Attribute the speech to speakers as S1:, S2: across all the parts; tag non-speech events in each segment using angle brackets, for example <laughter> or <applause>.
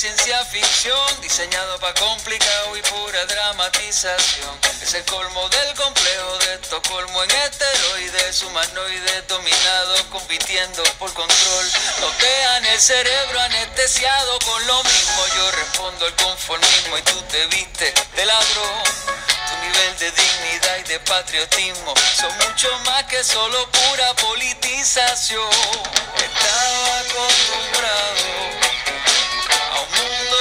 S1: Ciencia ficción, diseñado para complicado y pura dramatización. Es el colmo del complejo de Estocolmo en esteroides, humanoides dominados, compitiendo por control. Nos el cerebro anestesiado con lo mismo. Yo respondo al conformismo y tú te viste de ladrón. Tu nivel de dignidad y de patriotismo son mucho más que solo pura politización. Estaba acostumbrado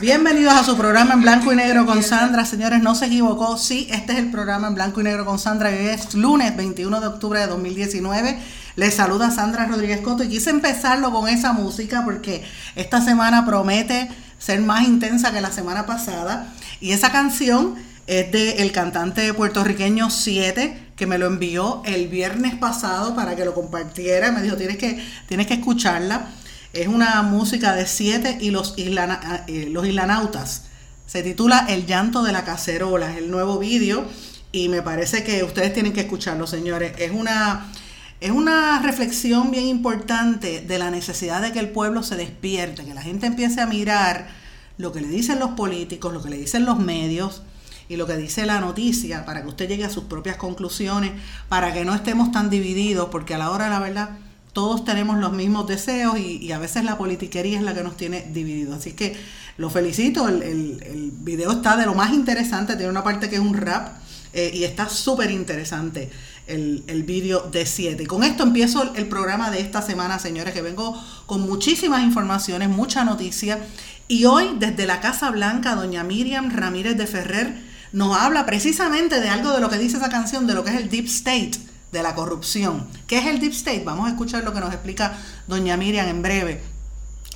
S2: Bienvenidos a su programa en blanco y negro con Sandra. Señores, no se equivocó. Sí, este es el programa en blanco y negro con Sandra. Hoy es lunes 21 de octubre de 2019. Les saluda Sandra Rodríguez Coto y quise empezarlo con esa música porque esta semana promete ser más intensa que la semana pasada. Y esa canción es del el cantante puertorriqueño 7 que me lo envió el viernes pasado para que lo compartiera. Me dijo, tienes que, tienes que escucharla. Es una música de siete y los, eh, los islanautas. Se titula El llanto de la cacerola. Es el nuevo vídeo y me parece que ustedes tienen que escucharlo, señores. Es una, es una reflexión bien importante de la necesidad de que el pueblo se despierte, que la gente empiece a mirar lo que le dicen los políticos, lo que le dicen los medios y lo que dice la noticia para que usted llegue a sus propias conclusiones, para que no estemos tan divididos, porque a la hora de la verdad todos tenemos los mismos deseos y, a veces la politiquería es la que nos tiene divididos. Así que lo felicito, el, video está de lo más interesante, tiene una parte que es un rap eh, y está súper interesante el, el vídeo de 7. Y con esto empiezo el programa de esta semana, señores, que vengo con muchísimas informaciones, mucha noticia. Y hoy, desde la Casa Blanca, doña Miriam Ramírez de Ferrer nos habla precisamente de algo de lo que dice esa canción, de lo que es el Deep State de la corrupción. ¿Qué es el Deep State? Vamos a escuchar lo que nos explica doña Miriam en breve.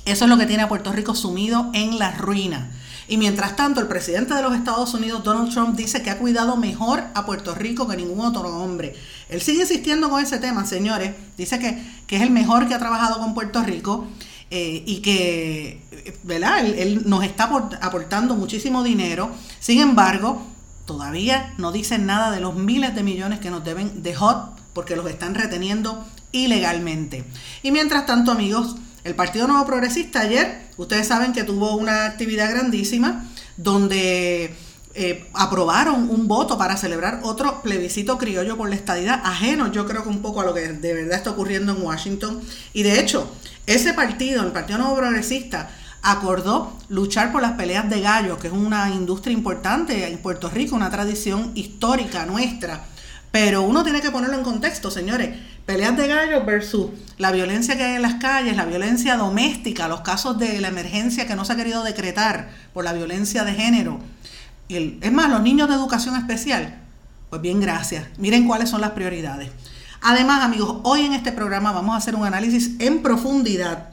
S2: Eso es lo que tiene a Puerto Rico sumido en la ruina. Y mientras tanto, el presidente de los Estados Unidos, Donald Trump, dice que ha cuidado mejor a Puerto Rico que ningún otro hombre. Él sigue insistiendo con ese tema, señores. Dice que, que es el mejor que ha trabajado con Puerto Rico eh, y que, ¿verdad? Él, él nos está aportando muchísimo dinero. Sin embargo, todavía no dicen nada de los miles de millones que nos deben de HOT porque los están reteniendo ilegalmente. Y mientras tanto, amigos, el Partido Nuevo Progresista ayer, ustedes saben que tuvo una actividad grandísima donde eh, aprobaron un voto para celebrar otro plebiscito criollo por la estadidad, ajeno yo creo que un poco a lo que de verdad está ocurriendo en Washington. Y de hecho, ese partido, el Partido Nuevo Progresista, acordó luchar por las peleas de gallos, que es una industria importante en Puerto Rico, una tradición histórica nuestra. Pero uno tiene que ponerlo en contexto, señores. Peleas de gallos versus la violencia que hay en las calles, la violencia doméstica, los casos de la emergencia que no se ha querido decretar por la violencia de género. Es más, los niños de educación especial. Pues bien, gracias. Miren cuáles son las prioridades. Además, amigos, hoy en este programa vamos a hacer un análisis en profundidad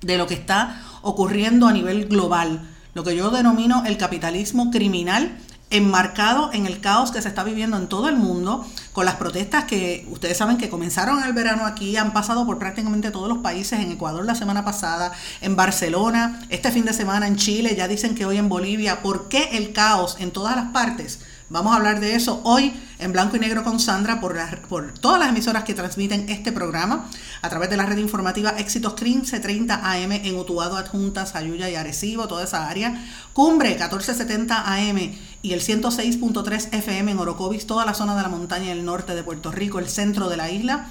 S2: de lo que está ocurriendo a nivel global, lo que yo denomino el capitalismo criminal enmarcado en el caos que se está viviendo en todo el mundo, con las protestas que ustedes saben que comenzaron el verano aquí, han pasado por prácticamente todos los países, en Ecuador la semana pasada, en Barcelona, este fin de semana en Chile, ya dicen que hoy en Bolivia, ¿por qué el caos en todas las partes? Vamos a hablar de eso hoy en blanco y negro con Sandra por, por todas las emisoras que transmiten este programa a través de la red informativa Éxitos 1530 AM en Utuado, Adjunta, Sayuya y Arecibo, toda esa área. Cumbre 1470 AM y el 106.3 FM en Orocovis, toda la zona de la montaña del norte de Puerto Rico, el centro de la isla.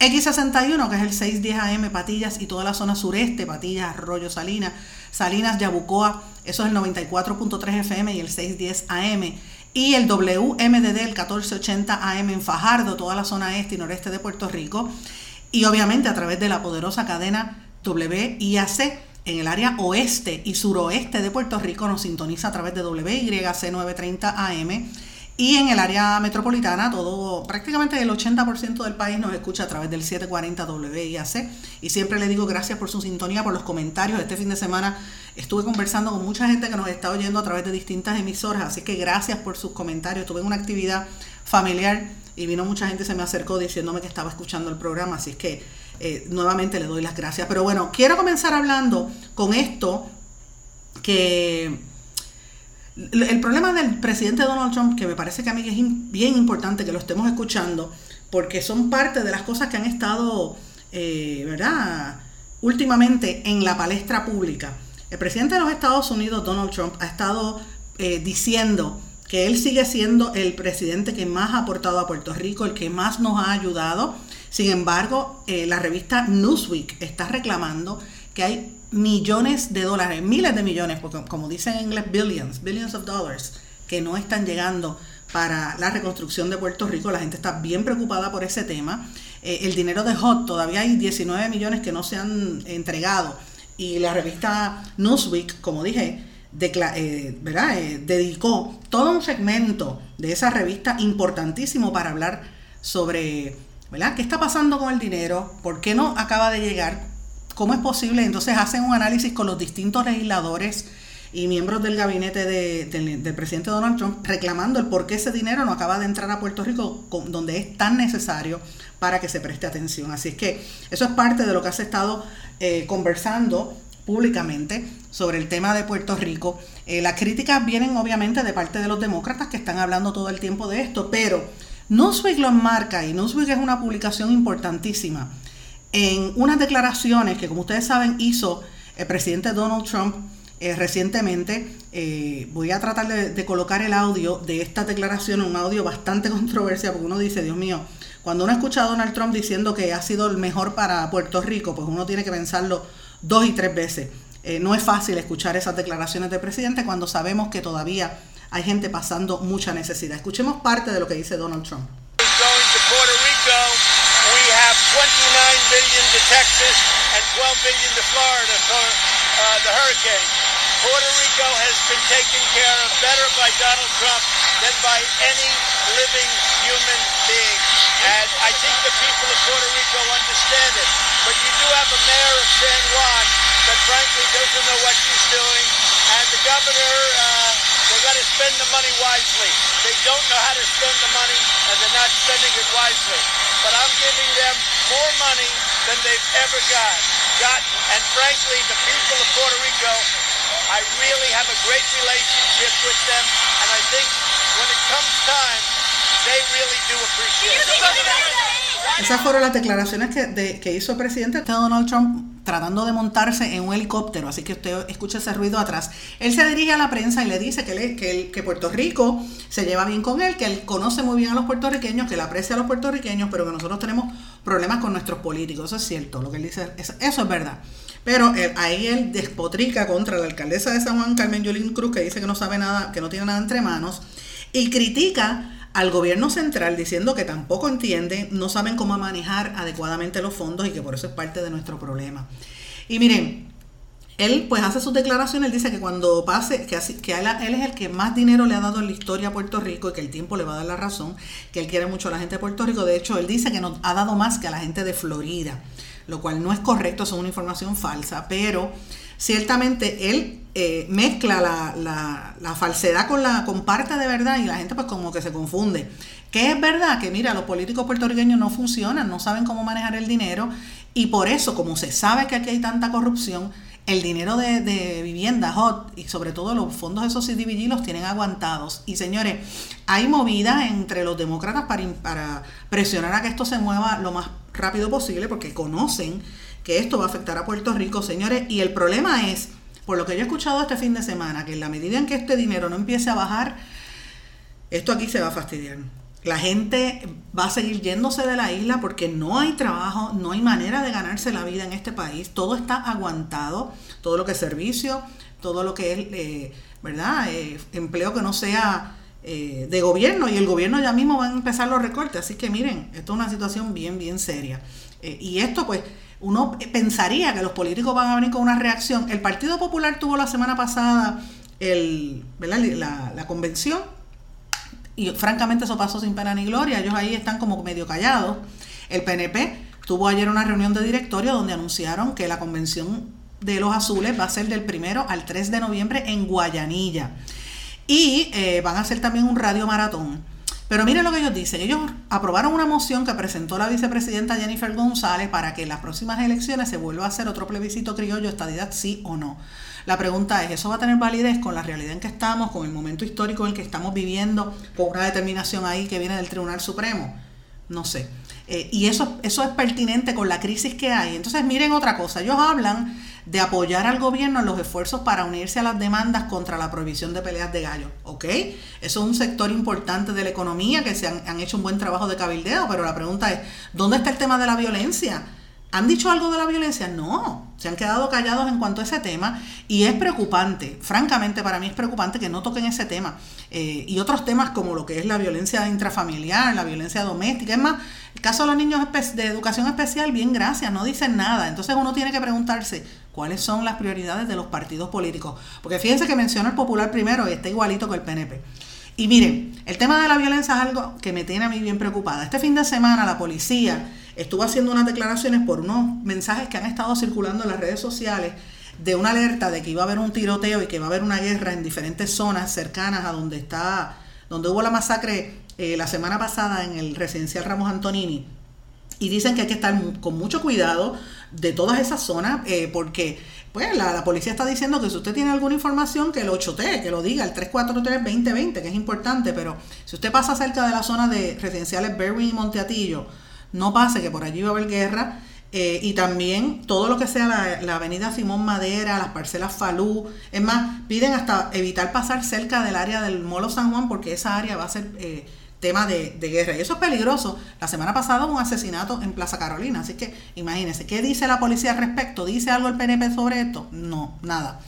S2: X61, que es el 610 AM, Patillas y toda la zona sureste, Patillas, Arroyo, Salinas, Salinas, Yabucoa, eso es el 94.3 FM y el 610 AM y el WMDD, el 1480 AM en Fajardo, toda la zona este y noreste de Puerto Rico, y obviamente a través de la poderosa cadena WIAC en el área oeste y suroeste de Puerto Rico nos sintoniza a través de WYC 930 AM y en el área metropolitana, todo, prácticamente el 80% del país nos escucha a través del 740 WIAC. Y siempre le digo gracias por su sintonía, por los comentarios. Este fin de semana estuve conversando con mucha gente que nos está oyendo a través de distintas emisoras. Así que gracias por sus comentarios. Tuve una actividad familiar y vino mucha gente, se me acercó diciéndome que estaba escuchando el programa. Así que eh, nuevamente le doy las gracias. Pero bueno, quiero comenzar hablando con esto que el problema del presidente Donald Trump, que me parece que a mí es bien importante que lo estemos escuchando, porque son parte de las cosas que han estado, eh, ¿verdad?, últimamente en la palestra pública. El presidente de los Estados Unidos, Donald Trump, ha estado eh, diciendo que él sigue siendo el presidente que más ha aportado a Puerto Rico, el que más nos ha ayudado. Sin embargo, eh, la revista Newsweek está reclamando que hay millones de dólares, miles de millones, porque como dicen en inglés, billions, billions of dollars, que no están llegando para la reconstrucción de Puerto Rico. La gente está bien preocupada por ese tema. Eh, el dinero de HOT, todavía hay 19 millones que no se han entregado. Y la revista Newsweek, como dije, eh. Eh, dedicó todo un segmento de esa revista importantísimo para hablar sobre ¿verdad? qué está pasando con el dinero, por qué no acaba de llegar, ¿Cómo es posible? Entonces hacen un análisis con los distintos legisladores y miembros del gabinete del presidente Donald Trump reclamando el por qué ese dinero no acaba de entrar a Puerto Rico donde es tan necesario para que se preste atención. Así es que eso es parte de lo que has estado eh, conversando públicamente sobre el tema de Puerto Rico. Eh, las críticas vienen obviamente de parte de los demócratas que están hablando todo el tiempo de esto, pero Newsweek lo enmarca y Newsweek es una publicación importantísima en unas declaraciones que, como ustedes saben, hizo el presidente Donald Trump eh, recientemente. Eh, voy a tratar de, colocar el audio de esta declaración, un audio bastante <laughs> controversial, porque uno dice, Dios mío, cuando uno escucha a Donald Trump diciendo que ha sido el mejor para Puerto Rico, pues uno tiene que pensarlo dos y tres veces. Eh, no es fácil escuchar esas declaraciones del presidente cuando sabemos que todavía hay gente pasando mucha necesidad. Escuchemos parte de lo que dice Donald Trump.
S3: 12 billion to Florida for uh, the hurricane. Puerto Rico has been taken care of better by Donald Trump than by any living human being. And I think the people of Puerto Rico understand it. But you do have a mayor of San Juan that frankly doesn't know what she's doing. And the governor, uh, they got to spend the money wisely. They don't know how to spend the money, and they're not spending it wisely. But I'm giving them more money than they've ever got, gotten. And frankly, the people of Puerto Rico, I really have a great relationship with them. And I think when it comes time, they really do appreciate it.
S2: Esas fueron las declaraciones que, hizo el presidente Donald Trump tratando de montarse en un helicóptero, así que usted escucha ese ruido atrás. Él se dirige a la prensa y le dice que, que, que, Puerto Rico se lleva bien con él, que él conoce muy bien a los puertorriqueños, que le aprecia a los puertorriqueños, pero que nosotros tenemos problemas con nuestros políticos. Eso es cierto, lo que él dice, eso, es verdad. Pero ahí él despotrica contra la alcaldesa de San Juan, Carmen Yulín Cruz, que dice que no sabe nada, que no tiene nada entre manos, y critica al gobierno central diciendo que tampoco entienden, no saben cómo manejar adecuadamente los fondos y que por eso es parte de nuestro problema. Y miren, él pues hace sus declaraciones, él dice que cuando pase, que, así, que él, es el que más dinero le ha dado en la historia a Puerto Rico y que el tiempo le va a dar la razón, que él quiere mucho a la gente de Puerto Rico, de hecho él dice que nos ha dado más que a la gente de Florida, lo cual no es correcto, es una información falsa, pero ciertamente él eh, mezcla la, falsedad con la con parte de verdad y la gente pues como que se confunde. Que es verdad que mira, los políticos puertorriqueños no funcionan, no saben cómo manejar el dinero y por eso, como se sabe que aquí hay tanta corrupción, el dinero de, vivienda hot y sobre todo los fondos de esos CDBG los tienen aguantados. Y señores, hay movidas entre los demócratas para, para presionar a que esto se mueva lo más rápido posible porque conocen que esto va a afectar a Puerto Rico, señores. Y el problema es, por lo que yo he escuchado este fin de semana, que en la medida en que este dinero no empiece a bajar, esto aquí se va a fastidiar. La gente va a seguir yéndose de la isla porque no hay trabajo, no hay manera de ganarse la vida en este país. Todo está aguantado, todo lo que es servicio, todo lo que es, eh, ¿verdad? Eh, empleo que no sea eh, de gobierno y el gobierno ya mismo va a empezar los recortes. Así que miren, esto es una situación bien, bien seria. y esto pues uno pensaría que los políticos van a venir con una reacción. El Partido Popular tuvo la semana pasada el, La, convención y francamente eso pasó sin pena ni gloria, ellos ahí están como medio callados. El PNP tuvo ayer una reunión de directorio donde anunciaron que la convención de los azules va a ser del primero al 3 de noviembre en Guayanilla. Y eh, van a hacer también un radio maratón. Pero miren lo que ellos dicen. Ellos aprobaron una moción que presentó la vicepresidenta Jennifer González para que en las próximas elecciones se vuelva a hacer otro plebiscito criollo, estadidad sí o no. La pregunta es, ¿eso va a tener validez con la realidad en que estamos, con el momento histórico en el que estamos viviendo, con una determinación ahí que viene del Tribunal Supremo? No sé. Eh, y eso, eso es pertinente con la crisis que hay. Entonces, miren otra cosa. Ellos hablan de apoyar al gobierno en los esfuerzos para unirse a las demandas contra la prohibición de peleas de gallos. ¿Ok? Eso es un sector importante de la economía que se han, han hecho un buen trabajo de cabildeo, pero la pregunta es, ¿dónde está el tema de la violencia? ¿Han dicho algo de la violencia? No, se han quedado callados en cuanto a ese tema y es preocupante, francamente para mí es preocupante que no toquen ese tema eh, y otros temas como lo que es la violencia intrafamiliar, la violencia doméstica, es más, el caso de los niños de educación especial, bien gracias, no dicen nada, entonces uno tiene que preguntarse cuáles son las prioridades de los partidos políticos, porque fíjense que menciona el popular primero y está igualito que el PNP. Y miren, el tema de la violencia es algo que me tiene a mí bien preocupada. Este fin de semana la policía estuvo haciendo unas declaraciones por unos mensajes que han estado circulando en las redes sociales de una alerta de que iba a haber un tiroteo y que va a haber una guerra en diferentes zonas cercanas a donde está, donde hubo la masacre eh, la semana pasada en el residencial Ramos Antonini. Y dicen que hay que estar con mucho cuidado de todas esas zonas, eh, porque pues la, policía está diciendo que si usted tiene alguna información, que lo chotee, que lo diga, el 343-2020, que es importante, pero si usted pasa cerca de la zona de residenciales Berwin y Monteatillo, no pase que por allí va a haber guerra. Eh, y también todo lo que sea la, avenida Simón Madera, las parcelas Falú. Es más, piden hasta evitar pasar cerca del área del Molo San Juan porque esa área va a ser eh, tema de, guerra. Y eso es peligroso. La semana pasada hubo un asesinato en Plaza Carolina. Así que imagínense, ¿qué dice la policía al respecto? ¿Dice algo el PNP sobre esto? No, nada.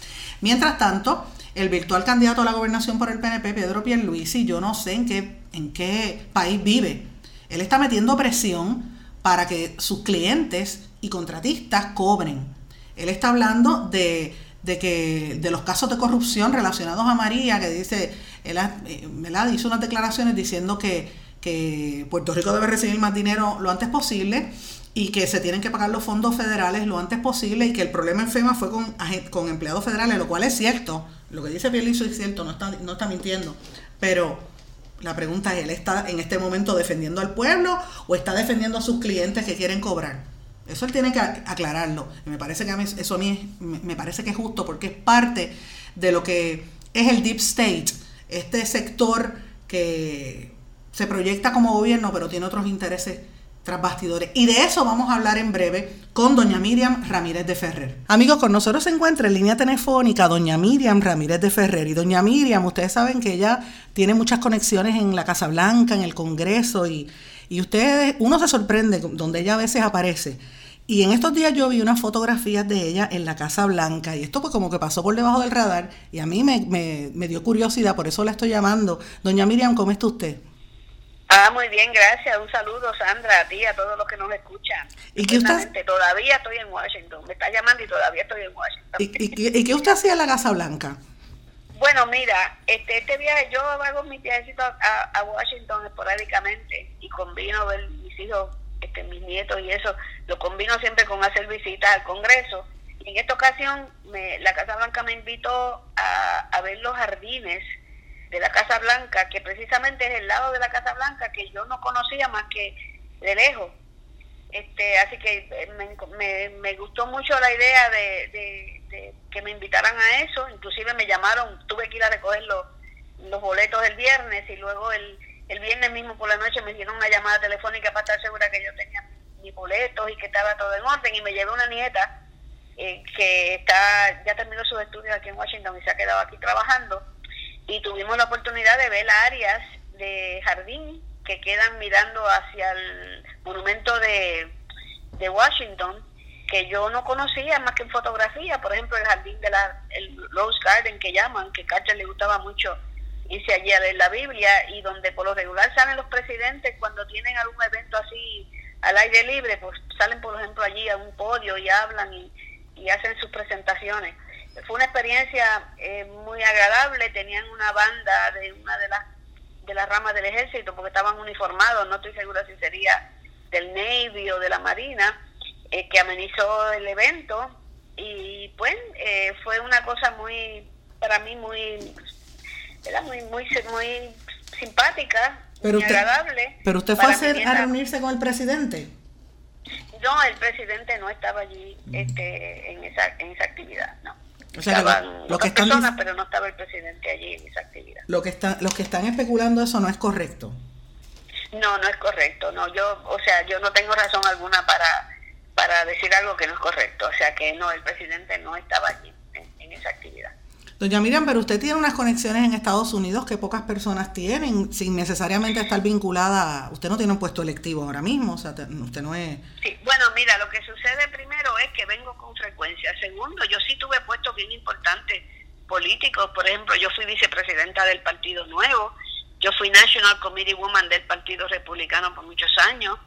S2: Mientras tanto, el virtual candidato a la gobernación por el PNP, Pedro Pierluisi, yo no sé en qué, en qué país vive él está metiendo presión para que sus clientes y contratistas cobren. Él está hablando de, que de los casos de corrupción relacionados a María, que dice, él eh, hizo unas declaraciones diciendo que, que Puerto Rico debe recibir más dinero lo antes posible y que se tienen que pagar los fondos federales lo antes posible y que el problema en FEMA fue con, con empleados federales, lo cual es cierto. Lo que dice Pierluisi es cierto, no está, no está mintiendo. Pero la pregunta es, ¿él está en este momento defendiendo al pueblo o está defendiendo a sus clientes que quieren cobrar? Eso él tiene que aclararlo. me parece que a eso a mí me parece que es justo porque es parte de lo que es el deep state, este sector que se proyecta como gobierno pero tiene otros intereses tras bastidores. Y de eso vamos a hablar en breve con doña Miriam Ramírez de Ferrer. Amigos, con nosotros se encuentra en línea telefónica doña Miriam Ramírez de Ferrer. Y doña Miriam, ustedes saben que ella tiene muchas conexiones en la Casa Blanca, en el Congreso, y, y ustedes, uno se sorprende donde ella a veces aparece. Y en estos días yo vi unas fotografías de ella en la Casa Blanca y esto pues como que pasó por debajo del radar y a mí me, me, me dio curiosidad, por eso la estoy llamando. Doña Miriam, ¿cómo está usted?
S4: Ah, muy bien, gracias. Un saludo, Sandra, a ti, a todos los que nos escuchan.
S2: ¿Y qué usted?
S4: Todavía estoy en Washington. Me está llamando y todavía estoy en Washington.
S2: ¿Y, qué usted hacía en la Casa Blanca?
S4: Bueno, mira, este, este viaje, yo hago mis viajecitos a, Washington esporádicamente y combino ver mis hijos, este, mis nietos y eso, lo combino siempre con hacer visitas al Congreso. Y en esta ocasión, me, la Casa Blanca me invitó a, a ver los jardines de la Casa Blanca, que precisamente es el lado de la Casa Blanca que yo no conocía más que de lejos. Este, así que eh, me, me, gustó mucho la idea de, que me invitaran a eso. Inclusive me llamaron, tuve que ir a recoger los, los boletos el viernes y luego el, el viernes mismo por la noche me dieron una llamada telefónica para estar segura que yo tenía mis boletos y que estaba todo en orden y me llevé una nieta eh, que está ya terminó sus estudios aquí en Washington y se ha quedado aquí trabajando y tuvimos la oportunidad de ver áreas de jardín que quedan mirando hacia el monumento de, de Washington que yo no conocía más que en fotografía, por ejemplo el jardín de la el Rose Garden que llaman, que Carter le gustaba mucho irse allí a leer la Biblia y donde por lo regular salen los presidentes cuando tienen algún evento así al aire libre, pues salen por ejemplo allí a un podio y hablan y, y hacen sus presentaciones. Fue una experiencia eh, muy agradable, tenían una banda de una de las de las ramas del ejército porque estaban uniformados, no estoy segura si sería del Navy o de la Marina, eh, que amenizó el evento y pues eh, fue una cosa muy, para mí muy, era muy, muy, muy simpática,
S2: pero
S4: muy agradable.
S2: Pero usted fue a, a reunirse con el presidente.
S4: No, el presidente no estaba allí este, en, esa, en esa actividad, no.
S2: O sea,
S4: Estaban lo, que están personas, pero no estaba el presidente allí en esa actividad.
S2: Lo que están, los que están especulando eso no es correcto.
S4: No, no es correcto. No, yo, o sea, yo no tengo razón alguna para para decir algo que no es correcto. O sea que no, el presidente no estaba allí en esa actividad.
S2: Doña Miriam, pero usted tiene unas conexiones en Estados Unidos que pocas personas tienen, sin necesariamente estar vinculada. Usted no tiene un puesto electivo ahora mismo, o sea, usted no es.
S4: Sí, bueno, mira, lo que sucede primero es que vengo con frecuencia. Segundo, yo sí tuve puestos bien importantes políticos. Por ejemplo, yo fui vicepresidenta del Partido Nuevo, yo fui National Committee Woman del Partido Republicano por muchos años.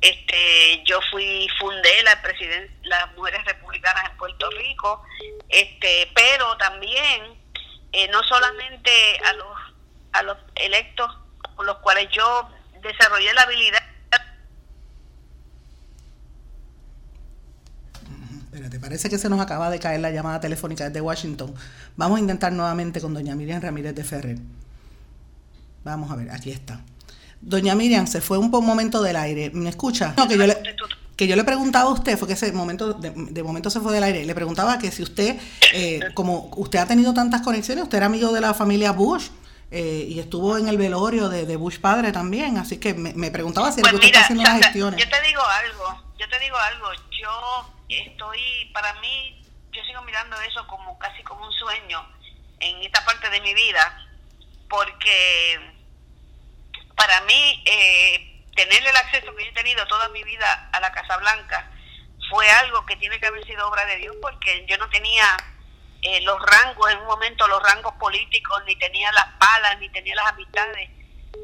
S4: Este, yo fui fundé la las mujeres republicanas en Puerto Rico, este, pero también eh, no solamente a los a los electos con los cuales yo desarrollé la habilidad
S2: Espérate, parece que se nos acaba de caer la llamada telefónica desde Washington. Vamos a intentar nuevamente con doña Miriam Ramírez de Ferrer. Vamos a ver, aquí está. Doña Miriam, se fue un momento del aire. ¿Me escucha? No, que yo le, que yo le preguntaba a usted, fue que ese momento, de, momento se fue del aire, le preguntaba que si usted, eh, como usted ha tenido tantas conexiones, usted era amigo de la familia Bush, eh, y estuvo en el velorio de, Bush padre también, así que me, preguntaba si
S4: pues
S2: usted está haciendo las gestiones.
S4: Yo te digo algo, yo te digo algo, yo estoy, para mí, yo sigo mirando eso como casi como un sueño en esta parte de mi vida, porque para mí eh, tener el acceso que yo he tenido toda mi vida a la Casa Blanca fue algo que tiene que haber sido obra de Dios porque yo no tenía eh, los rangos, en un momento los rangos políticos, ni tenía las palas, ni tenía las amistades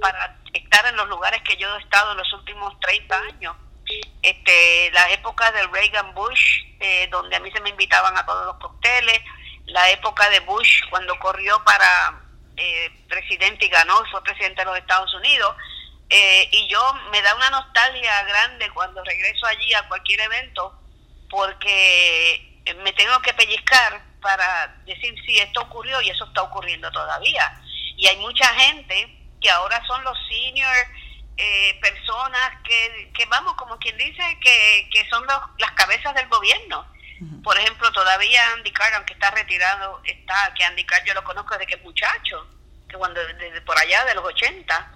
S4: para estar en los lugares que yo he estado en los últimos 30 años. Este, la época de Reagan Bush, eh, donde a mí se me invitaban a todos los cócteles, la época de Bush cuando corrió para eh, presidente y ganó, fue presidente de los Estados Unidos. Eh, y yo me da una nostalgia grande cuando regreso allí a cualquier evento porque me tengo que pellizcar para decir si esto ocurrió y eso está ocurriendo todavía. Y hay mucha gente que ahora son los senior eh, personas que, que, vamos, como quien dice, que, que son los, las cabezas del gobierno por ejemplo, todavía Andy Carr, aunque está retirado, está, que Andy Carr yo lo conozco desde que es muchacho, que cuando desde por allá de los 80,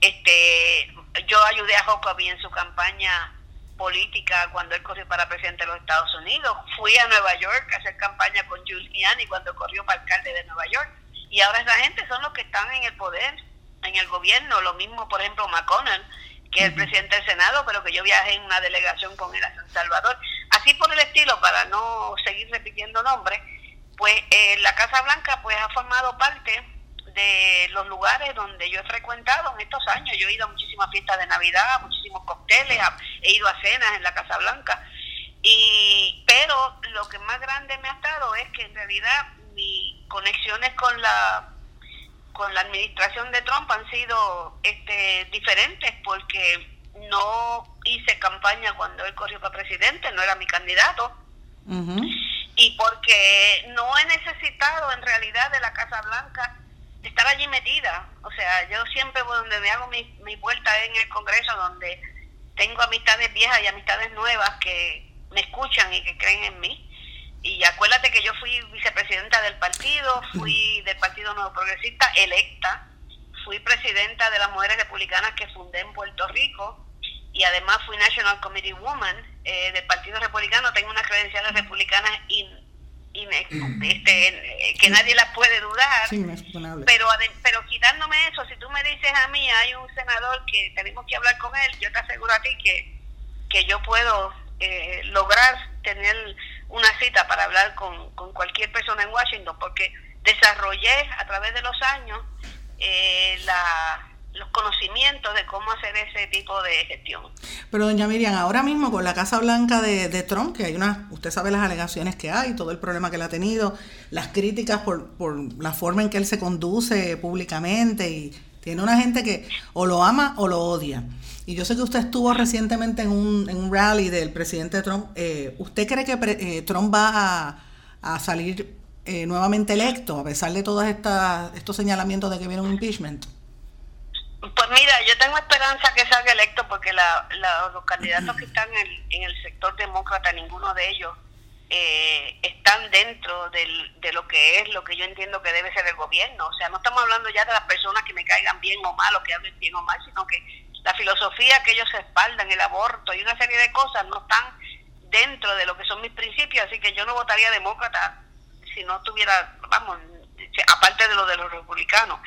S4: este, yo ayudé a Jacoby en su campaña política cuando él corrió para presidente de los Estados Unidos. Fui a Nueva York a hacer campaña con Giuliani cuando corrió para alcalde de Nueva York. Y ahora esa gente son los que están en el poder, en el gobierno. Lo mismo, por ejemplo, McConnell, que es el presidente del Senado, pero que yo viajé en una delegación con él a San Salvador. Así por el estilo, para no seguir repitiendo nombres, pues eh, la Casa Blanca pues ha formado parte de los lugares donde yo he frecuentado en estos años. Yo he ido a muchísimas fiestas de Navidad, muchísimos cócteles, he ido a cenas en la Casa Blanca. Y, pero lo que más grande me ha estado es que en realidad mis conexiones con la con la administración de Trump han sido este, diferentes porque no hice campaña cuando él corrió para presidente, no era mi candidato. Y porque no he necesitado en realidad de la Casa Blanca estar allí metida. O sea, yo siempre donde me hago mi, mi vuelta en el Congreso, donde tengo amistades viejas y amistades nuevas que me escuchan y que creen en mí. Y acuérdate que yo fui vicepresidenta del partido, fui del Partido Nuevo Progresista electa, fui presidenta de las mujeres republicanas que fundé en Puerto Rico y además fui National Committee Woman eh, del Partido Republicano. Tengo unas credenciales republicanas in, este, que nadie las puede dudar. pero, pero quitándome eso, si tú me dices a mí, hay un senador que tenemos que hablar con él, yo te aseguro a ti que, que yo puedo eh, lograr tener una cita para hablar con, con cualquier persona en Washington, porque desarrollé a través de los años eh, la los conocimientos de cómo hacer ese tipo de gestión.
S2: Pero doña Miriam, ahora mismo con la Casa Blanca de, Trump, que hay una, usted sabe las alegaciones que hay, todo el problema que él ha tenido, las críticas por, por la forma en que él se conduce públicamente y tiene una gente que o lo ama o lo odia. Y yo sé que usted estuvo recientemente en un, en un rally del presidente Trump. Eh, ¿Usted cree que eh, Trump va a, salir eh, nuevamente electo a pesar de todos estos señalamientos de que viene un impeachment?
S4: Pues mira, yo tengo esperanza que salga electo porque la, los candidatos que están en el, sector demócrata, ninguno de ellos eh, están dentro de lo que es lo que yo entiendo que debe ser el gobierno. O sea, no estamos hablando ya de las personas que me caigan bien o mal o que hablen bien o mal, sino que la filosofía que ellos espaldan, el aborto y una serie de cosas no están dentro de lo que son mis principios, así que yo no votaría demócrata si no tuviera, vamos, aparte de lo de los republicanos.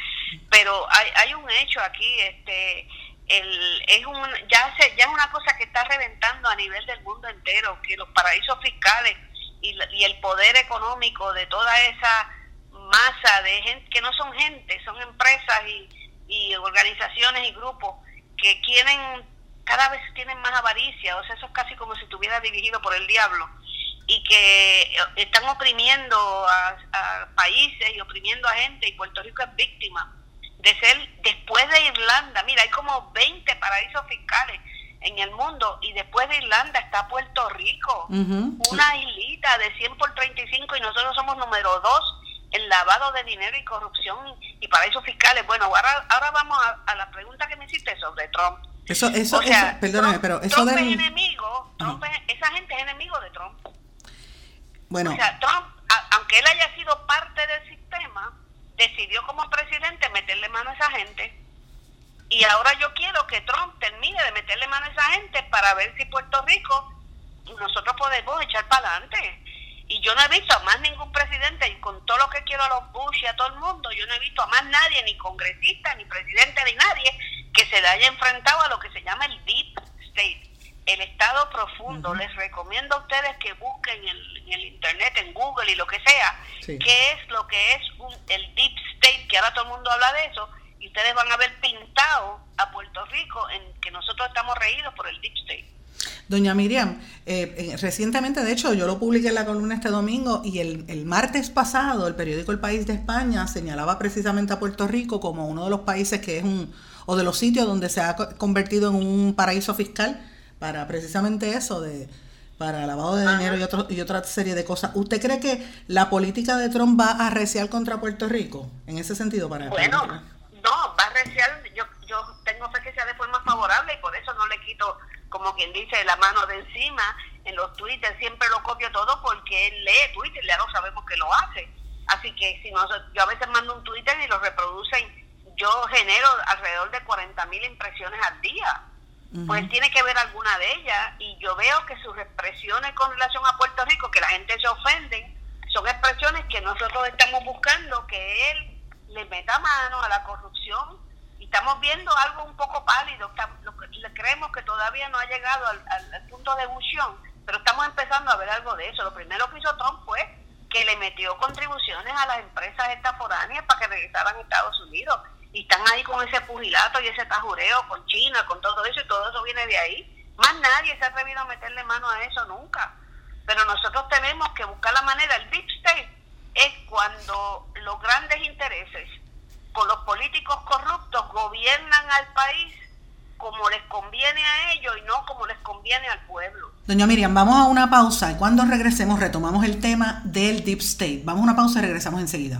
S4: Pero hay, hay un hecho aquí, este, el, es un, ya, se, ya es una cosa que está reventando a nivel del mundo entero, que los paraísos fiscales y, y el poder económico de toda esa masa de gente, que no son gente, son empresas y, y organizaciones y grupos que quieren, cada vez tienen más avaricia, o sea, eso es casi como si estuviera dirigido por el diablo y que eh, están oprimiendo a, países y oprimiendo a gente y Puerto Rico es víctima de ser después de Irlanda, mira, hay como 20 paraísos fiscales en el mundo y después de Irlanda está Puerto Rico, una islita de 100 por 35 y nosotros somos número 2 en lavado de dinero y corrupción y paraísos fiscales. Bueno, ahora, ahora vamos a, la pregunta que me hiciste sobre Trump.
S2: Eso, eso, perdóname, pero eso
S4: Trump es enemigo, Trump es. O sea, Trump, aunque él haya sido parte del sistema, decidió como presidente meterle mano a esa gente. Y ahora yo quiero que Trump termine de meterle mano a esa gente para ver si Puerto Rico nosotros podemos echar para adelante. Y yo no he visto a más ningún presidente, y con todo lo que quiero a los Bush y a todo el mundo, yo no he visto a más nadie, ni congresista, ni presidente, ni nadie, que se le haya enfrentado a lo que se llama el Deep State el estado profundo. Les recomiendo a ustedes que busquen en, el internet, en Google y lo que sea, qué es lo que es el deep state, que ahora todo el mundo habla de eso, y ustedes van a ver pintado a Puerto Rico en que nosotros estamos reídos por el deep state.
S2: Doña Miriam, eh, eh, recientemente, de hecho, yo lo publiqué en la columna este domingo y el, el, martes pasado el periódico El País de España señalaba precisamente a Puerto Rico como uno de los países que es un, o de los sitios donde se ha convertido en un paraíso fiscal para precisamente eso de para lavado de dinero y, otro, y otra serie de cosas. ¿Usted cree que la política de Trump va a arreciar contra Puerto Rico en ese sentido? Para
S4: bueno, no, va a arreciar, yo, yo tengo fe que sea de forma favorable y por eso no le quito, como quien dice, la mano de encima en los Twitter, siempre lo copio todo porque él lee Twitter, ya no sabemos que lo hace. Así que si no, yo a veces mando un Twitter y lo reproducen, yo genero alrededor de 40 mil impresiones al día pues tiene que ver alguna de ellas. Y yo veo que sus expresiones con relación a Puerto Rico, que la gente se ofende, son expresiones que nosotros estamos buscando que él le meta mano a la corrupción. Y estamos viendo algo un poco pálido, creemos que todavía no ha llegado al, punto de evolución, pero estamos empezando a ver algo de eso. Lo primero que hizo Trump fue que le metió contribuciones a las empresas estas para que regresaran a Estados Unidos y están ahí con ese pugilato y ese tajureo con China, con todo eso, y todo eso viene de ahí. Más nadie se ha atrevido a meterle mano a eso nunca. Pero nosotros tenemos que buscar la manera. El Deep State es cuando los grandes intereses con los políticos corruptos gobiernan al país como les conviene a ellos y no como les conviene al pueblo.
S2: Doña Miriam, vamos a una pausa y cuando regresemos retomamos el tema del Deep State. Vamos a una pausa y regresamos enseguida.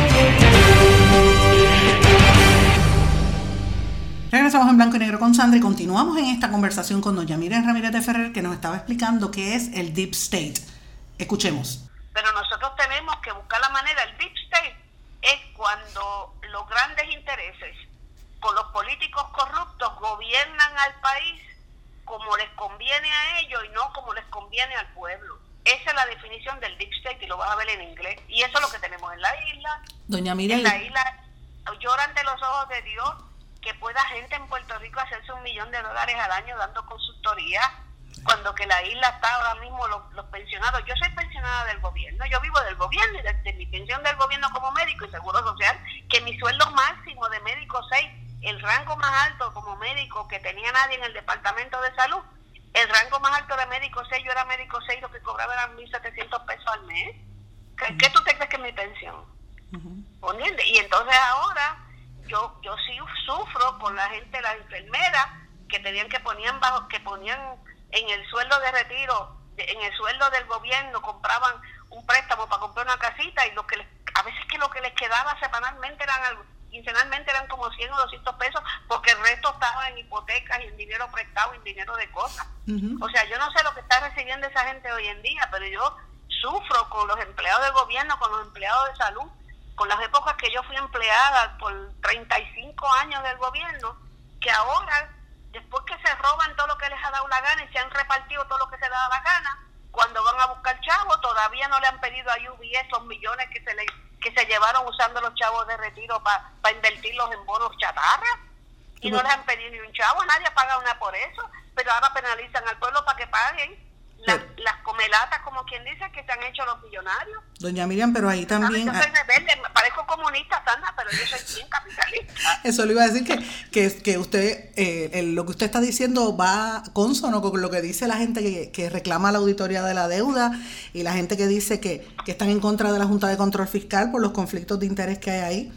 S2: Regresamos en blanco y negro con Sandra y continuamos en esta conversación con doña Miriam Ramírez de Ferrer que nos estaba explicando qué es el Deep State. Escuchemos.
S4: Pero nosotros tenemos que buscar la manera. El Deep State es cuando los grandes intereses con los políticos corruptos gobiernan al país como les conviene a ellos y no como les conviene al pueblo. Esa es la definición del Deep State y lo vas a ver en inglés. Y eso es lo que tenemos en la isla.
S2: Doña Miriam.
S4: En la isla lloran ante los ojos de Dios que pueda gente en Puerto Rico hacerse un millón de dólares al año dando consultoría, cuando que la isla está ahora mismo los, los pensionados. Yo soy pensionada del gobierno, yo vivo del gobierno y de, de, mi pensión del gobierno como médico y seguro social, que mi sueldo máximo de médico 6, el rango más alto como médico que tenía nadie en el departamento de salud, el rango más alto de médico 6, yo era médico 6, lo que cobraba eran 1.700 pesos al mes. ¿Qué, ¿Qué, tú te crees que es mi pensión? Uh -huh. Y entonces ahora yo yo sí sufro con la gente, las enfermeras que tenían que ponían bajo, que ponían en el sueldo de retiro, en el sueldo del gobierno, compraban un préstamo para comprar una casita y lo que les, a veces que lo que les quedaba semanalmente eran algo, quincenalmente eran como 100 o 200 pesos porque el resto estaba en hipotecas y en dinero prestado y en dinero de cosas. Uh -huh. O sea, yo no sé lo que está recibiendo esa gente hoy en día, pero yo sufro con los empleados del gobierno, con los empleados de salud, con las épocas que yo fui empleada por 35 años del gobierno, que ahora, después que se roban todo lo que les ha dado la gana y se han repartido todo lo que se les da la gana, cuando van a buscar chavos, todavía no le han pedido a UBS esos millones que se le, que se llevaron usando los chavos de retiro para pa invertirlos en bonos chatarra. Y no les han pedido ni un chavo, nadie ha pagado nada por eso, pero ahora penalizan al pueblo para que paguen las, las comelatas, como quien dice, que se han hecho los millonarios.
S2: Doña Miriam, pero ahí también...
S4: Yo soy rebelde, parezco comunista, Sandra, pero yo soy bien capitalista. <laughs>
S2: Eso le iba a decir que, que, que usted, eh, el, lo que usted está diciendo va consono con lo que dice la gente que, que, reclama la auditoría de la deuda y la gente que dice que, que están en contra de la Junta de Control Fiscal por los conflictos de interés que hay ahí.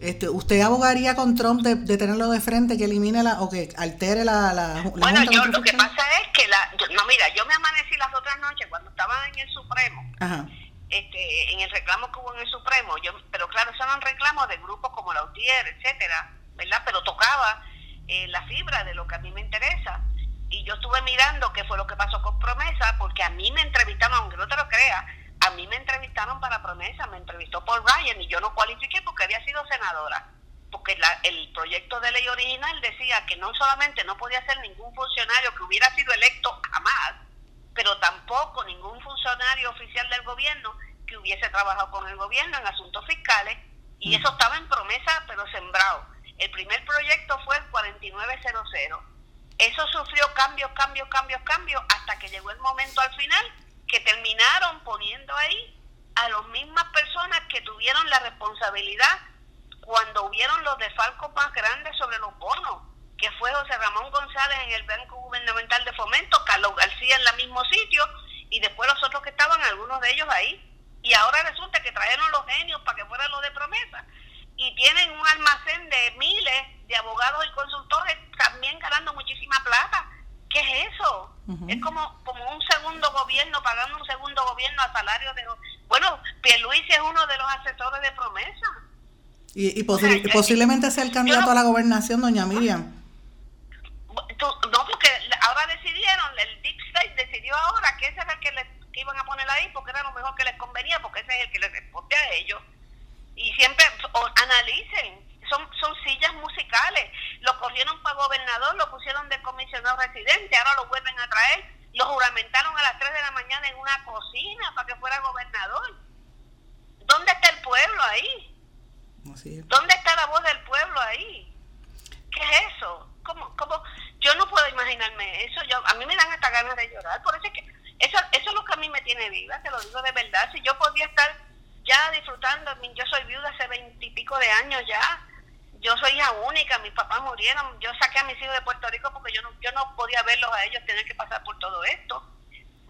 S2: Este, ¿Usted abogaría con Trump de, de, tenerlo de frente, que elimine la o que altere la... la, la
S4: bueno, yo lo que pasa es que la... No, mira, yo me amanecí las otras noches cuando estaba en el Supremo, Ajá. Este, en el reclamo que hubo en el Supremo, yo, pero claro, esos eran reclamos de grupos como la UTIER, etcétera, ¿verdad? Pero tocaba eh, la fibra de lo que a mí me interesa. Y yo estuve mirando qué fue lo que pasó con Promesa, porque a mí me entrevistaron, aunque no te lo creas, a mí me entrevistaron para promesa, me entrevistó Paul Ryan y yo no cualifiqué porque había sido senadora. Porque la, el proyecto de ley original decía que no solamente no podía ser ningún funcionario que hubiera sido electo jamás, pero tampoco ningún funcionario oficial del gobierno que hubiese trabajado con el gobierno en asuntos fiscales, y eso estaba en promesa, pero sembrado. El primer proyecto fue el 4900. Eso sufrió cambios, cambios, cambios, cambios, hasta que llegó el momento al final que terminaron poniendo ahí a las mismas personas que tuvieron la responsabilidad cuando hubieron los desfalcos más grandes sobre los bonos, que fue José Ramón González en el Banco Gubernamental de Fomento, Carlos García en el mismo sitio, y después los otros que estaban, algunos de ellos ahí. Y ahora resulta que trajeron los genios para que fueran los de promesa. Y tienen un almacén de miles de abogados y consultores también ganando muchísima plata. ¿Qué es eso? Uh -huh. Es como, como un segundo gobierno, pagando un segundo gobierno a salario de... Bueno, Pierluisi es uno de los asesores de promesa.
S2: Y, y, posi posiblemente sea el candidato no, a la gobernación, doña Miriam.
S4: Tú, no, porque ahora decidieron, el Deep State decidió ahora que ese era el que, les, que iban a poner ahí porque era lo mejor que les convenía, porque ese es el que les responde a ellos. Y siempre o, analicen, son, son sillas musicales. Lo corrieron para gobernador, lo pusieron de comisionado residente, ahora lo vuelven a traer. Lo juramentaron a las 3 de la mañana en una cocina para que fuera gobernador. ¿Dónde está el pueblo ahí? ¿Dónde está la voz del pueblo ahí? ¿Qué es eso? ¿Cómo, cómo? Yo no puedo imaginarme eso. Yo, a mí me dan hasta ganas de llorar. Por eso es que eso, eso es lo que a mí me tiene viva, te lo digo de verdad. Si yo podía estar ya disfrutando, yo soy viuda hace veintipico de años ya, yo soy hija única, mis papás murieron, yo saqué a mis hijos de Puerto Rico porque yo no, yo no podía verlos a ellos tener que pasar por todo esto.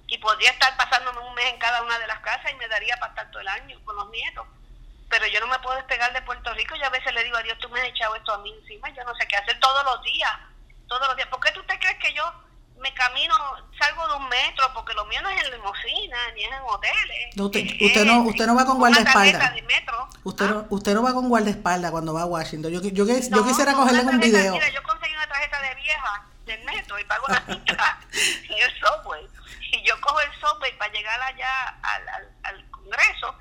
S4: Y podría estar pasándome un mes en cada una de las casas y me daría para estar todo el año con los nietos. Pero yo no me puedo despegar de Puerto Rico y a veces le digo a Dios, tú me has echado esto a mí encima, yo no sé qué hacer todos los días, todos los días. ¿Por qué tú te crees que yo me camino, salgo de un metro, porque lo mío no es en limusina, ni es en hoteles.
S2: usted, usted no, usted no va con guardaespaldas. Usted,
S4: Ah,
S2: no, usted no va con guardaespaldas cuando va a Washington. Yo, yo, yo
S4: no,
S2: quisiera cogerle un video.
S4: Mira, yo conseguí una tarjeta de vieja del metro y pago la mitad <laughs> en el subway. Y yo cojo el subway para llegar allá al, al, al Congreso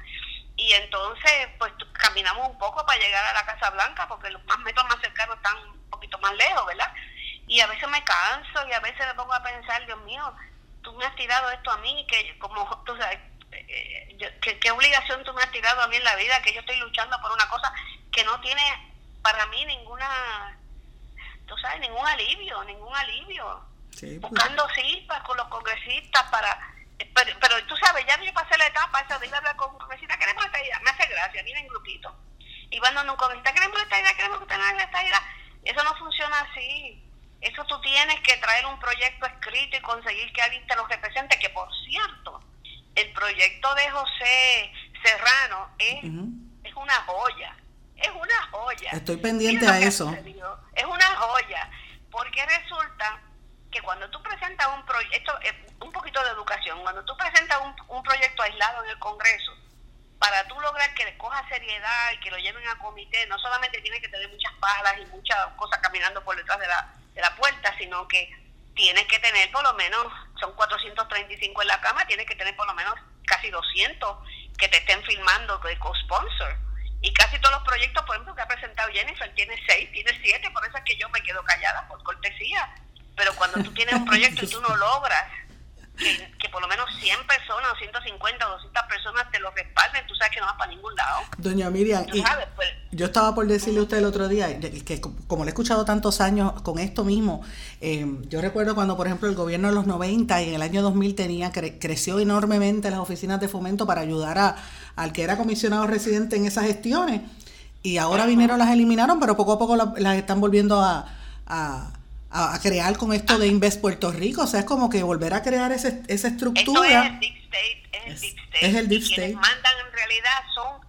S4: y entonces pues caminamos un poco para llegar a la Casa Blanca porque los más metros más cercanos están un poquito más lejos, ¿verdad? Y a veces me canso y a veces me pongo a pensar, Dios mío, tú me has tirado esto a mí, que como tú sabes, eh, ¿qué, qué obligación tú me has tirado a mí en la vida, que yo estoy luchando por una cosa que no tiene para mí ninguna, tú sabes, ningún alivio, ningún alivio.
S2: Sí, pues,
S4: Buscando silpas con los congresistas para... Pero, pero tú sabes, ya yo pasé la etapa esa de ir a hablar con un congresista, queremos esta idea, me hace gracia, viene en grupito. Y van donde un congresista, queremos esta idea, queremos que haga esta idea. Eso no funciona así. Eso tú tienes que traer un proyecto escrito y conseguir que alguien te lo represente, que por cierto, el proyecto de José Serrano es, es una joya, es una joya.
S2: Estoy pendiente a eso.
S4: Es una joya, porque resulta cuando tú presentas un proyecto, un poquito de educación, cuando tú presentas un, proyecto aislado en el Congreso, para tú lograr que coja seriedad y que lo lleven a comité, no solamente tiene que tener muchas palas y muchas cosas caminando por detrás de la, de la puerta, sino que tienes que tener por lo menos, son 435 en la cama, tienes que tener por lo menos casi 200 que te estén filmando de co-sponsor. Y casi todos los proyectos, por ejemplo, que ha presentado Jennifer, tiene 6, tiene 7, por eso es que yo me quedo callada, por cortesía. Pero cuando tú tienes un <laughs> proyecto y tú no logras que, que por lo menos 100 personas, o 150 o 200 personas te lo respalden, tú sabes que no vas para ningún lado.
S2: Doña Miriam,
S4: Tú
S2: y
S4: sabes, pues,
S2: yo estaba por decirle a usted el otro día que como le he escuchado tantos años con esto mismo, eh, yo recuerdo cuando, por ejemplo, el gobierno de los 90 y en el año 2000 tenía cre- creció enormemente las oficinas de fomento para ayudar a, al que era comisionado residente en esas gestiones. Y ahora vinieron, las eliminaron, pero poco a poco la- las están volviendo a, a, a- a crear con esto de Invest Puerto Rico. O sea, es como que volver a crear ese, esa estructura.
S4: es el Deep State, es el
S2: Es-
S4: Deep State.
S2: es el Deep
S4: y quienes
S2: State.
S4: mandan en realidad son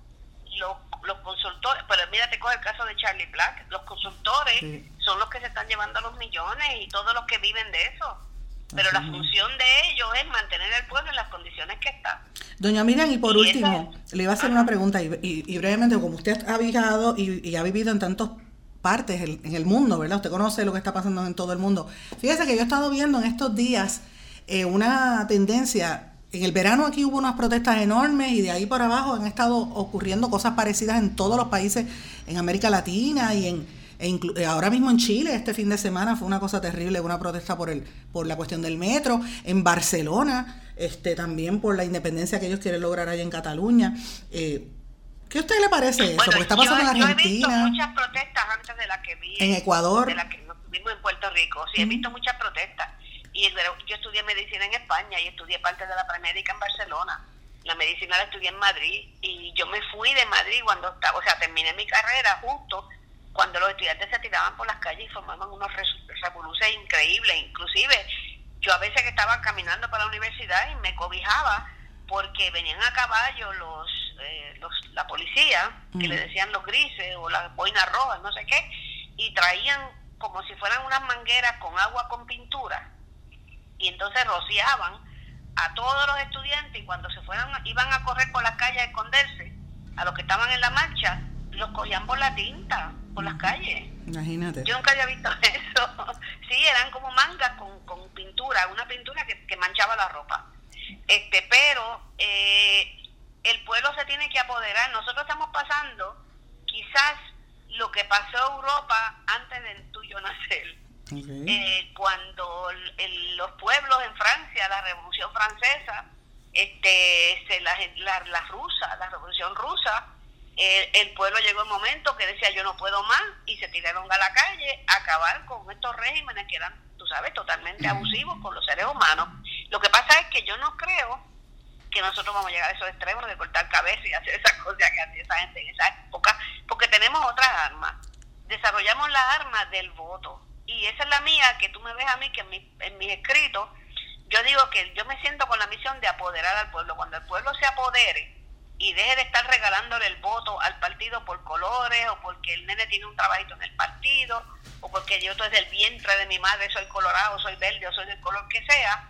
S4: los, los consultores, pero mira, te coge el caso de Charlie Black, los consultores
S2: Sí.
S4: son los que se están llevando los millones y todos los que viven de eso. Pero
S2: Así
S4: la
S2: es.
S4: función de ellos es mantener al pueblo en las condiciones que está.
S2: Doña Miriam, y por
S4: Y
S2: último,
S4: esa-
S2: le iba a hacer una pregunta, y, y- y brevemente, como usted ha viajado y, y ha vivido en tantas partes en el mundo, ¿verdad? Usted conoce lo que está pasando en todo el mundo. Fíjese que yo he estado viendo en estos días eh, una tendencia, en el verano aquí hubo unas protestas enormes y de ahí por abajo han estado ocurriendo cosas parecidas en todos los países, en América Latina y en... e eh, ahora mismo en Chile, este fin de semana fue una cosa terrible, una protesta por el por la cuestión del metro, en Barcelona, este también por la independencia que ellos quieren lograr allá en Cataluña. Eh, ¿Qué a usted le parece eso? Porque está pasando
S4: yo,
S2: en
S4: yo he visto
S2: Argentina,
S4: muchas protestas antes de la que vi
S2: En Ecuador.
S4: de la que nos tuvimos en Puerto Rico. Sí, he visto muchas protestas. Y yo estudié medicina en España y estudié parte de la premédica en Barcelona. La medicina la estudié en Madrid y yo me fui de Madrid cuando estaba, o sea, terminé mi carrera justo cuando los estudiantes se tiraban por las calles y formaban unos revoluciones increíbles. Inclusive yo a veces que estaba caminando para la universidad y me cobijaba porque venían a caballo los, eh, los la policía, que
S2: Ujú.
S4: le decían los grises o las boinas rojas, no sé qué, y traían como si fueran unas mangueras con agua con pintura y entonces rociaban a todos los estudiantes y cuando se fueran iban a correr por las calles a esconderse a los que estaban en la marcha los cogían por la tinta por las calles
S2: imagínate.
S4: yo nunca había visto <laughs> eso sí eran como mangas con, con pintura una pintura que, que manchaba la ropa este pero eh, el pueblo se tiene que apoderar. Nosotros estamos pasando quizás lo que pasó a Europa antes del tuyo nacer. Eh, cuando el- el- los pueblos en Francia, la Revolución Francesa, este, se la, la, la rusa, la Revolución Rusa, eh, el pueblo llegó un momento que decía yo no puedo más y se tiraron a la calle a acabar con estos regímenes que eran, tú sabes, totalmente abusivos con los seres humanos. Lo que pasa es que yo no creo que nosotros vamos a llegar a esos extremos de cortar cabeza y hacer esas cosas que hacía esa gente en esa época, porque tenemos otras armas. desarrollamos la arma del voto. Y esa es la mía, que tú me ves a mí, que en, mi, en mis escritos, yo digo que yo me siento con la misión de apoderar al pueblo. Cuando el pueblo se apodere y deje de estar regalándole el voto al partido por colores o porque el nene tiene un trabajito en el partido o porque yo desde el vientre de mi madre soy colorado, soy verde o soy del color que sea,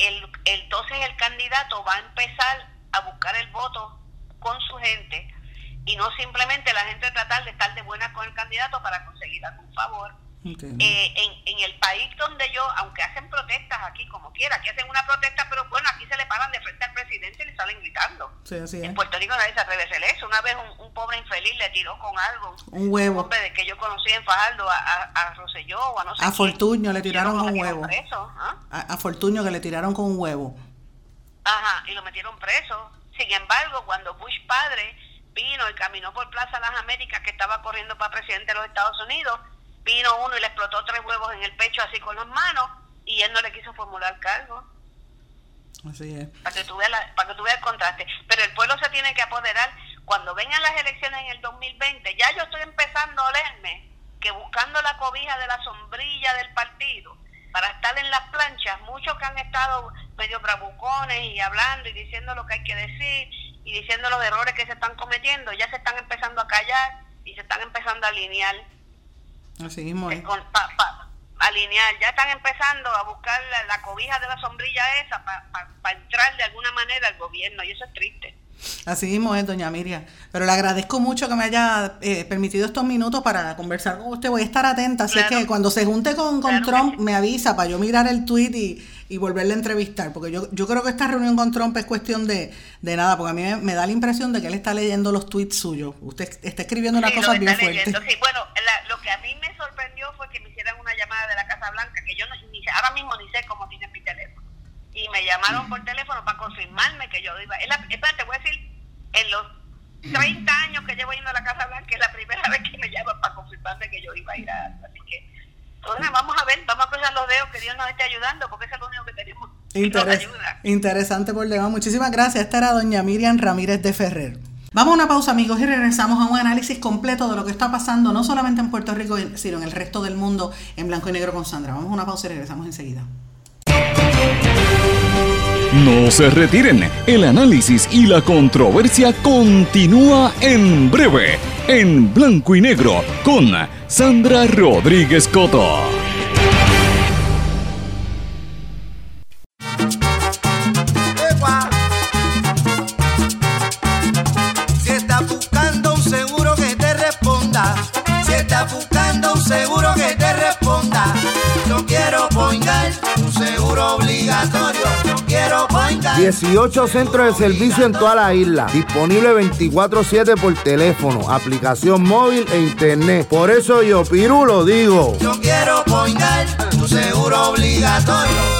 S4: el, entonces el candidato va a empezar a buscar el voto con su gente y no simplemente la gente tratar de estar de buena con el candidato para conseguir algún favor eh, en, en, el país donde yo, aunque hacen protestas aquí como quiera, aquí hacen una protesta, pero bueno, aquí se le paran de frente al presidente y le salen gritando. En Puerto Rico nadie se atreve a hacer eso. Una vez un, pobre infeliz le tiró con algo.
S2: Un huevo. Un
S4: hombre de que yo conocí en Fajardo, a, a, a Rosselló o a no sé
S2: A Fortuño le tiraron con un huevo. ¿ah? a, a Fortuño que le tiraron con un huevo.
S4: Ajá, y lo metieron preso. Sin embargo, cuando Bush padre vino y caminó por Plaza Las Américas, que estaba corriendo para presidente de los Estados Unidos, vino uno y le explotó tres huevos en el pecho así con las manos y él no le quiso formular cargo.
S2: Así es.
S4: Para que, tú veas para que tú veas el contraste. Pero el pueblo se tiene que apoderar. Cuando vengan las elecciones en el 2020, ya yo estoy empezando a olerme que buscando la cobija de la sombrilla del partido para estar en las planchas, muchos que han estado medio bravucones y hablando y diciendo lo que hay que decir y diciendo los errores que se están cometiendo, ya se están empezando a callar y se están empezando a alinear
S2: Así mismo
S4: es. alinear, ya están empezando a buscar la, cobija de la sombrilla esa para entrar de alguna manera al gobierno y eso es triste.
S2: Así mismo es, doña Miriam. Pero le agradezco mucho que me haya eh, permitido estos minutos para conversar con usted. Voy a estar atenta, así que cuando se junte con, con Trump me avisa para yo mirar el tweet y, y volverle a entrevistar, porque yo, yo creo que esta reunión con Trump es cuestión de, de nada, porque a mí me, da la impresión de que él está leyendo los tweets suyos. Usted está escribiendo una cosa bien fuerte.
S4: Sí, bueno, lo que a mí me sorprendió fue que me hicieran una llamada de la Casa Blanca, que yo no, ni, ahora mismo ni sé cómo tiene mi teléfono. Y me llamaron por teléfono para confirmarme que yo iba. Es la, espérate, voy a decir, en los 30 años que llevo yendo a la Casa Blanca, es la primera <laughs> vez que me llaman para confirmarme que yo iba a ir a. Así que vamos a ver, vamos a cruzar los dedos que Dios nos esté ayudando, porque es lo único que tenemos.
S2: Interesante por demás. Muchísimas gracias. Esta era doña Miriam Ramírez de Ferrer. Vamos a una pausa amigos y regresamos a un análisis completo de lo que está pasando no solamente en Puerto Rico, sino en el resto del mundo en blanco y negro con Sandra. Vamos a una pausa y regresamos enseguida.
S5: No se retiren, el análisis y la controversia continúa en breve, en blanco y negro, con Sandra Rodríguez Coto.
S6: Si estás buscando un seguro que te responda, si estás buscando un seguro que te responda, yo quiero poingar un seguro obligatorio
S7: 18 centros de servicio en toda la isla. Disponible 24-7 por teléfono, aplicación móvil e internet. Por eso yo, Piru, lo digo.
S6: Yo quiero poner tu seguro obligatorio.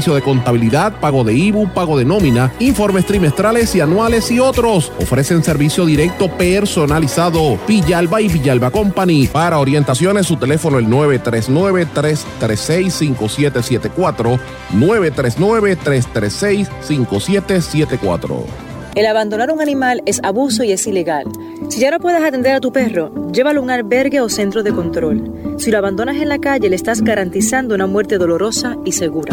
S8: de contabilidad, pago de IBU, pago de nómina, informes trimestrales y anuales y otros. Ofrecen servicio directo personalizado. Villalba y Villalba Company. Para orientaciones, su teléfono el 939-336-5774. 939-336-5774.
S9: El abandonar un animal es abuso y es ilegal. Si ya no puedes atender a tu perro, llévalo a un albergue o centro de control. Si lo abandonas en la calle, le estás garantizando una muerte dolorosa y segura.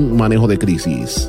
S8: manejo de crisis.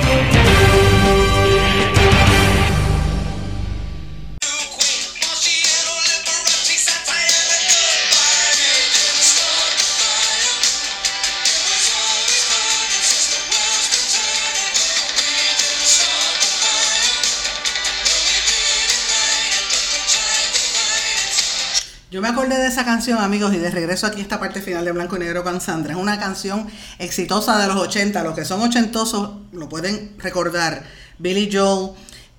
S2: Yo me acordé de esa canción, amigos, y de regreso aquí a esta parte final de Blanco y Negro con Sandra. Es una canción exitosa de los 80. Los que son ochentosos lo pueden recordar. Billy Joel,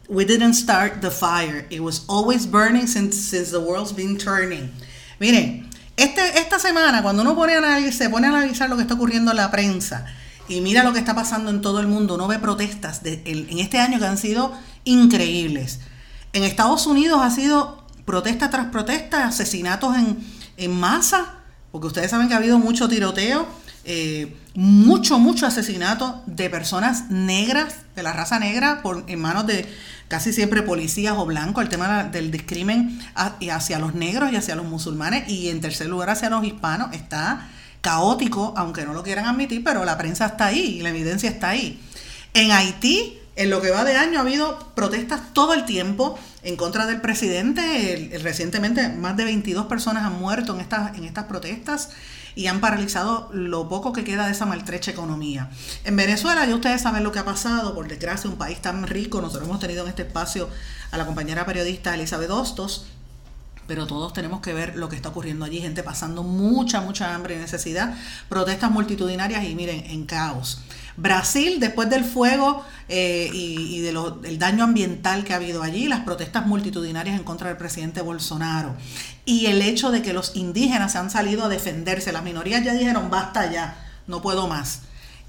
S2: We didn't start the fire. It was always burning since, since the world's been turning. Miren, este, esta semana, cuando uno pone a analizar, se pone a analizar lo que está ocurriendo en la prensa y mira lo que está pasando en todo el mundo, uno ve protestas en este año que han sido increíbles. En Estados Unidos ha sido protesta tras protesta, asesinatos en, en masa, porque ustedes saben que ha habido mucho tiroteo, eh, mucho, mucho asesinato de personas negras, de la raza negra, por, en manos de casi siempre policías o blancos, el tema del discrimen hacia los negros y hacia los musulmanes, y en tercer lugar hacia los hispanos, está caótico, aunque no lo quieran admitir, pero la prensa está ahí y la evidencia está ahí. En Haití, en lo que va de año, ha habido protestas todo el tiempo en contra del presidente. Recientemente, más de 22 personas han muerto en estas, en estas protestas y han paralizado lo poco que queda de esa maltrecha economía. En Venezuela, ya ustedes saben lo que ha pasado, por desgracia, un país tan rico. Nosotros hemos tenido en este espacio a la compañera periodista Elizabeth Hostos, pero todos tenemos que ver lo que está ocurriendo allí, gente pasando mucha, mucha hambre y necesidad, protestas multitudinarias y miren, en caos. Brasil, después del fuego eh, y, y del daño ambiental que ha habido allí, las protestas multitudinarias en contra del presidente Bolsonaro y el hecho de que los indígenas se han salido a defenderse, las minorías ya dijeron basta ya, no puedo más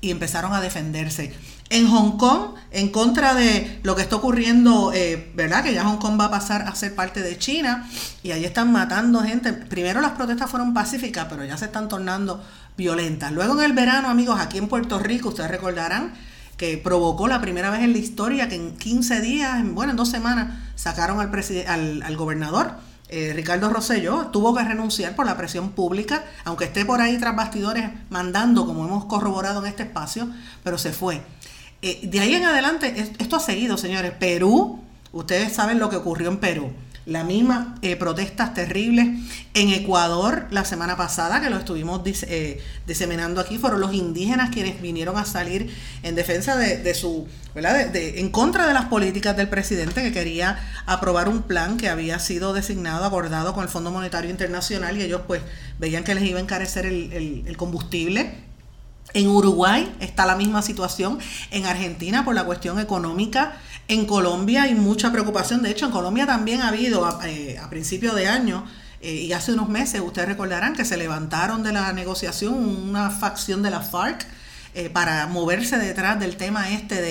S2: y empezaron a defenderse. En Hong Kong, en contra de lo que está ocurriendo, eh, ¿verdad? Que ya Hong Kong va a pasar a ser parte de China y allí están matando gente. Primero las protestas fueron pacíficas, pero ya se están tornando violentas. Luego en el verano, amigos, aquí en Puerto Rico, ustedes recordarán que provocó la primera vez en la historia que en 15 días, en- bueno, en dos semanas, sacaron al, al, al gobernador eh, Ricardo Rosselló tuvo que renunciar por la presión pública, aunque esté por ahí tras bastidores mandando, como hemos corroborado en este espacio, pero se fue. Eh, de ahí en adelante, es- esto ha seguido, señores. Perú, ustedes saben lo que ocurrió en Perú. Las mismas eh, protestas terribles. En Ecuador, la semana pasada, que lo estuvimos eh, diseminando aquí, fueron los indígenas quienes vinieron a salir en defensa de, su, en contra de las políticas del presidente que quería aprobar un plan que había sido designado, acordado con el Fondo Monetario Internacional y ellos pues veían que les iba a encarecer el combustible. En Uruguay está la misma situación, en Argentina por la cuestión económica, en Colombia hay mucha preocupación, de hecho en Colombia también ha habido a, eh, principio de año eh, y hace unos meses, ustedes recordarán que se levantaron de la negociación una facción de la FARC eh, para moverse detrás del tema este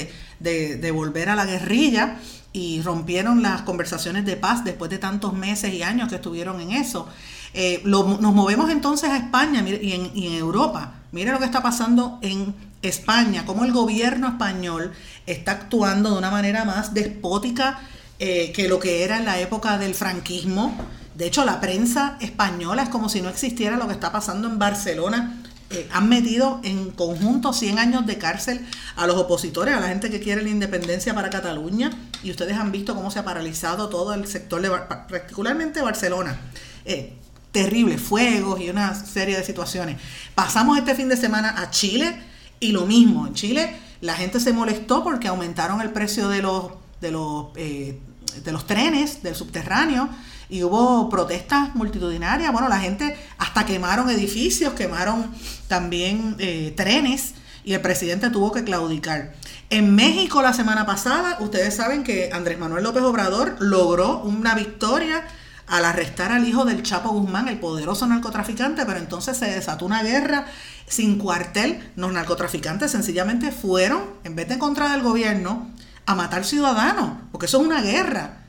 S2: de, de- volver a la guerrilla y rompieron las conversaciones de paz después de tantos meses y años que estuvieron en eso. Eh, nos movemos entonces a España y en, y en Europa. Mire lo que está pasando en España, cómo el gobierno español está actuando de una manera más despótica eh, que lo que era en la época del franquismo. De hecho, la prensa española es como si no existiera lo que está pasando en Barcelona. Eh, han metido en conjunto 100 años de cárcel a los opositores, a la gente que quiere la independencia para Cataluña. Y ustedes han visto cómo se ha paralizado todo el sector, de, particularmente Barcelona. Eh, terribles fuegos y una serie de situaciones. Pasamos este fin de semana a Chile y lo mismo. En Chile la gente se molestó porque aumentaron el precio de los, de los, eh, de los trenes del subterráneo y hubo protestas multitudinarias. Bueno, la gente hasta quemaron edificios, quemaron también eh, trenes y el presidente tuvo que claudicar. En México la semana pasada, ustedes saben que Andrés Manuel López Obrador logró una victoria al arrestar al hijo del Chapo Guzmán, el poderoso narcotraficante, pero entonces se desató una guerra sin cuartel. Los narcotraficantes sencillamente fueron, en vez de contra el gobierno, a matar ciudadanos, porque eso es una guerra.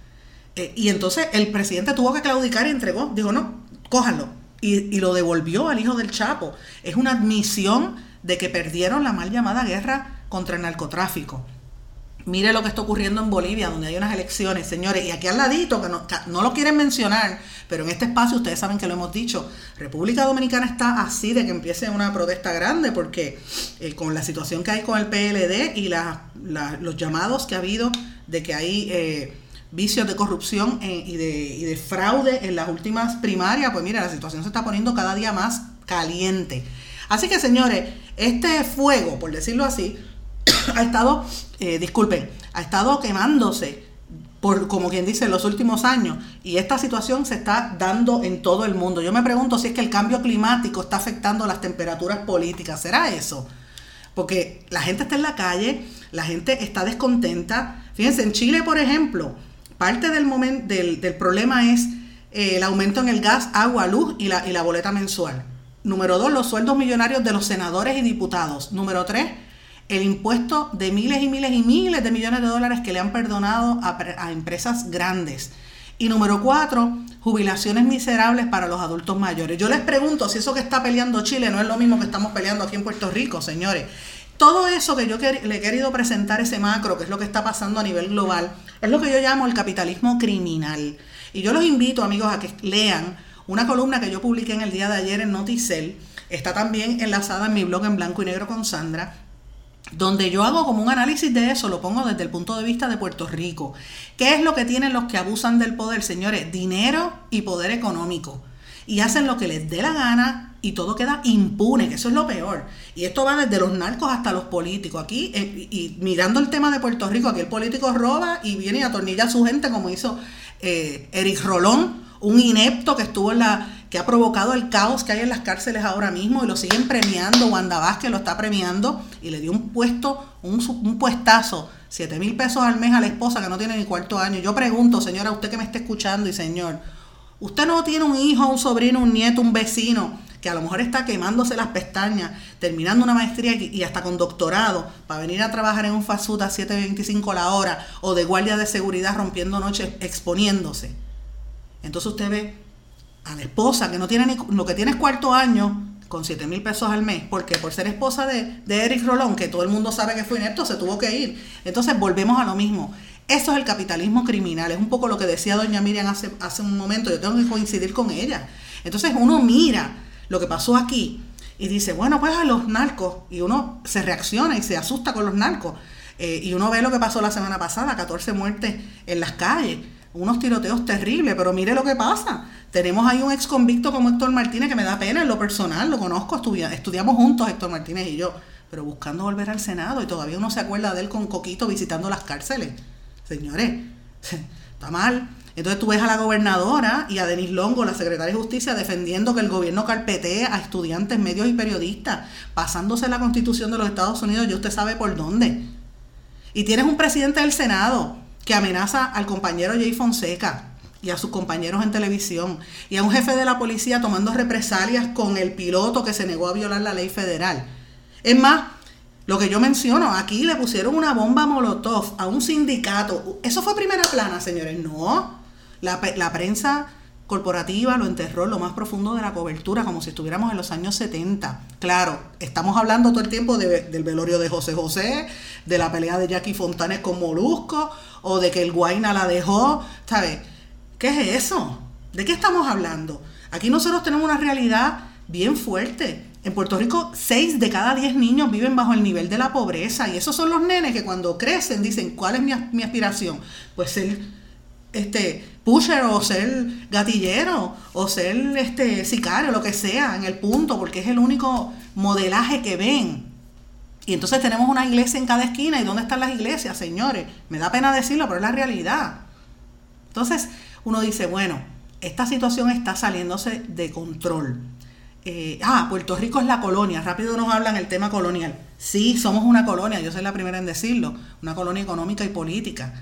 S2: Eh, y entonces el presidente tuvo que claudicar y entregó, dijo, no, cójanlo. Y lo devolvió al hijo del Chapo. Es una admisión de que perdieron la mal llamada guerra contra el narcotráfico. Mire lo que está ocurriendo en Bolivia, donde hay unas elecciones, señores, y aquí al ladito, que no, lo quieren mencionar, pero en este espacio ustedes saben que lo hemos dicho, República Dominicana está así de que empiece una protesta grande, porque eh, con la situación que hay con el PLD y los llamados que ha habido de que hay eh, vicios de corrupción eh, y, de, y de fraude en las últimas primarias, pues mire, la situación se está poniendo cada día más caliente. Así que, señores, este fuego, por decirlo así, ha estado, eh, disculpen, ha estado quemándose por, como quien dice, en los últimos años. Y esta situación se está dando en todo el mundo. Yo me pregunto si es que el cambio climático está afectando las temperaturas políticas. ¿Será eso? Porque la gente está en la calle, la gente está descontenta. Fíjense, en Chile, por ejemplo, parte del, del, problema es eh, el aumento en el gas, agua, luz y la, y la boleta mensual. Número dos, los sueldos millonarios de los senadores y diputados. Número tres, el impuesto de miles y miles y miles de millones de dólares que le han perdonado a, empresas grandes. Y número cuatro, jubilaciones miserables para los adultos mayores. Yo les pregunto si eso que está peleando Chile no es lo mismo que estamos peleando aquí en Puerto Rico, señores. Todo eso que yo le he querido presentar, ese macro, que es lo que está pasando a nivel global, es lo que yo llamo el capitalismo criminal. Y yo los invito, amigos, a que lean una columna que yo publiqué en el día de ayer en Noticel. Está también enlazada en mi blog en blanco y negro con Sandra donde yo hago como un análisis de eso, lo pongo desde el punto de vista de Puerto Rico. ¿Qué es lo que tienen los que abusan del poder, señores? Dinero y poder económico. Y hacen lo que les dé la gana y todo queda impune, que eso es lo peor. Y esto va desde los narcos hasta los políticos. Aquí, eh, y, mirando el tema de Puerto Rico, aquí el político roba y viene y atornilla a su gente, como hizo eh, Eric Rolón, un inepto que estuvo en la que ha provocado el caos que hay en las cárceles ahora mismo y lo siguen premiando. Wanda Vázquez lo está premiando y le dio un puesto, un, puestazo, 7 mil pesos al mes a la esposa que no tiene ni cuarto año. Yo pregunto, señora, usted que me está escuchando y señor, usted no tiene un hijo, un sobrino, un nieto, un vecino que a lo mejor está quemándose las pestañas, terminando una maestría y hasta con doctorado para venir a trabajar en un fast food a 7.25 la hora o de guardia de seguridad rompiendo noches exponiéndose. Entonces usted ve a la esposa que no tiene ni lo que tiene es cuarto año con 7 mil pesos al mes, porque por ser esposa de, de, Eric Rolón, que todo el mundo sabe que fue inepto, se tuvo que ir. Entonces volvemos a lo mismo. Eso es el capitalismo criminal, es un poco lo que decía doña Miriam hace, hace un momento, yo tengo que coincidir con ella. Entonces uno mira lo que pasó aquí y dice, bueno, pues a los narcos, y uno se reacciona y se asusta con los narcos. Eh, y uno ve lo que pasó la semana pasada, 14 muertes en las calles unos tiroteos terribles, pero mire lo que pasa. Tenemos ahí un ex convicto como Héctor Martínez que me da pena en lo personal, lo conozco, estudiamos juntos Héctor Martínez y yo, pero buscando volver al Senado y todavía uno se acuerda de él con Coquito visitando las cárceles. Señores, <laughs> está mal. Entonces tú ves a la gobernadora y a Denis Longo, la secretaria de Justicia, defendiendo que el gobierno carpetee a estudiantes, medios y periodistas, pasándose la constitución de los Estados Unidos, y usted sabe por dónde. Y tienes un presidente del Senado que amenaza al compañero Jay Fonseca y a sus compañeros en televisión y a un jefe de la policía tomando represalias con el piloto que se negó a violar la ley federal. Es más, lo que yo menciono, aquí le pusieron una bomba molotov a un sindicato. Eso fue primera plana, señores. No, la, la prensa corporativa lo enterró en lo más profundo de la cobertura, como si estuviéramos en los años 70. Claro, estamos hablando todo el tiempo del velorio de José José, de la pelea de Jackie Fontanes con Molusco, o de que el Guaina la dejó, ¿sabes? ¿Qué es eso? ¿De qué estamos hablando? Aquí nosotros tenemos una realidad bien fuerte. En Puerto Rico, 6 de cada 10 niños viven bajo el nivel de la pobreza. Y esos son los nenes que cuando crecen dicen, ¿cuál es mi, mi aspiración? Pues ser este, pusher o ser gatillero o ser este, sicario, lo que sea, en el punto, porque es el único modelaje que ven. Y entonces tenemos una iglesia en cada esquina. ¿Y dónde están las iglesias, señores? Me da pena decirlo, pero es la realidad. Entonces uno dice, bueno, esta situación está saliéndose de control. Eh, ah, Puerto Rico es la colonia. Rápido nos hablan el tema colonial. Sí, somos una colonia, yo soy la primera en decirlo, una colonia económica y política.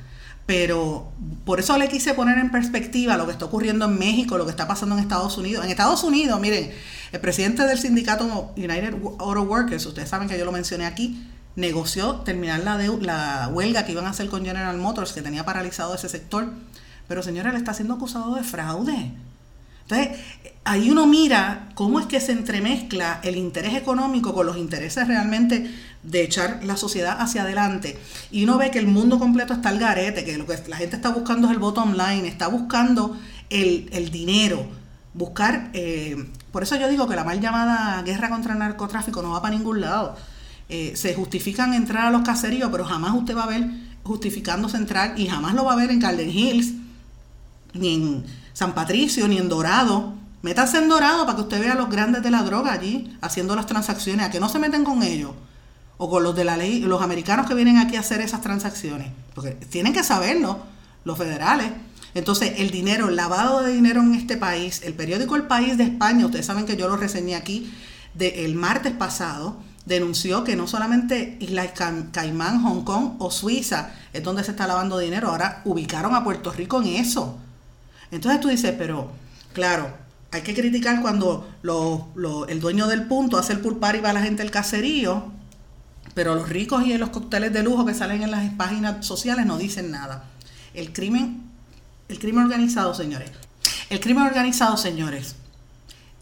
S2: Pero por eso le quise poner en perspectiva lo que está ocurriendo en México, lo que está pasando en Estados Unidos. En Estados Unidos, miren, el presidente del sindicato United Auto Workers, ustedes saben que yo lo mencioné aquí, negoció terminar la, huelga que iban a hacer con General Motors, que tenía paralizado ese sector. Pero señora, le está siendo acusado de fraude. Entonces, ahí uno mira cómo es que se entremezcla el interés económico con los intereses realmente de echar la sociedad hacia adelante. Y uno ve que el mundo completo está al garete, que lo que la gente está buscando es el bottom line, está buscando el, dinero, buscar... Eh, por eso yo digo que la mal llamada guerra contra el narcotráfico no va para ningún lado. Eh, se justifican entrar a los caseríos, pero jamás usted va a ver justificándose entrar y jamás lo va a ver en Calden Hills, ni en San Patricio, ni en Dorado. Métase en Dorado para que usted vea a los grandes de la droga allí haciendo las transacciones, a que no se meten con ellos o con los de la ley, los americanos que vienen aquí a hacer esas transacciones, porque tienen que saberlo, los federales. Entonces, el dinero, el lavado de dinero en este país, el periódico El País de España, ustedes saben que yo lo reseñé aquí de, el martes pasado, denunció que no solamente Isla Caimán, Hong Kong o Suiza es donde se está lavando dinero, ahora ubicaron a Puerto Rico en eso. Entonces tú dices, pero claro, hay que criticar cuando el dueño del punto hace el pulpar y va a la gente al caserío, pero los ricos y los cócteles de lujo que salen en las páginas sociales no dicen nada. El crimen, el crimen organizado, señores. El crimen organizado, señores,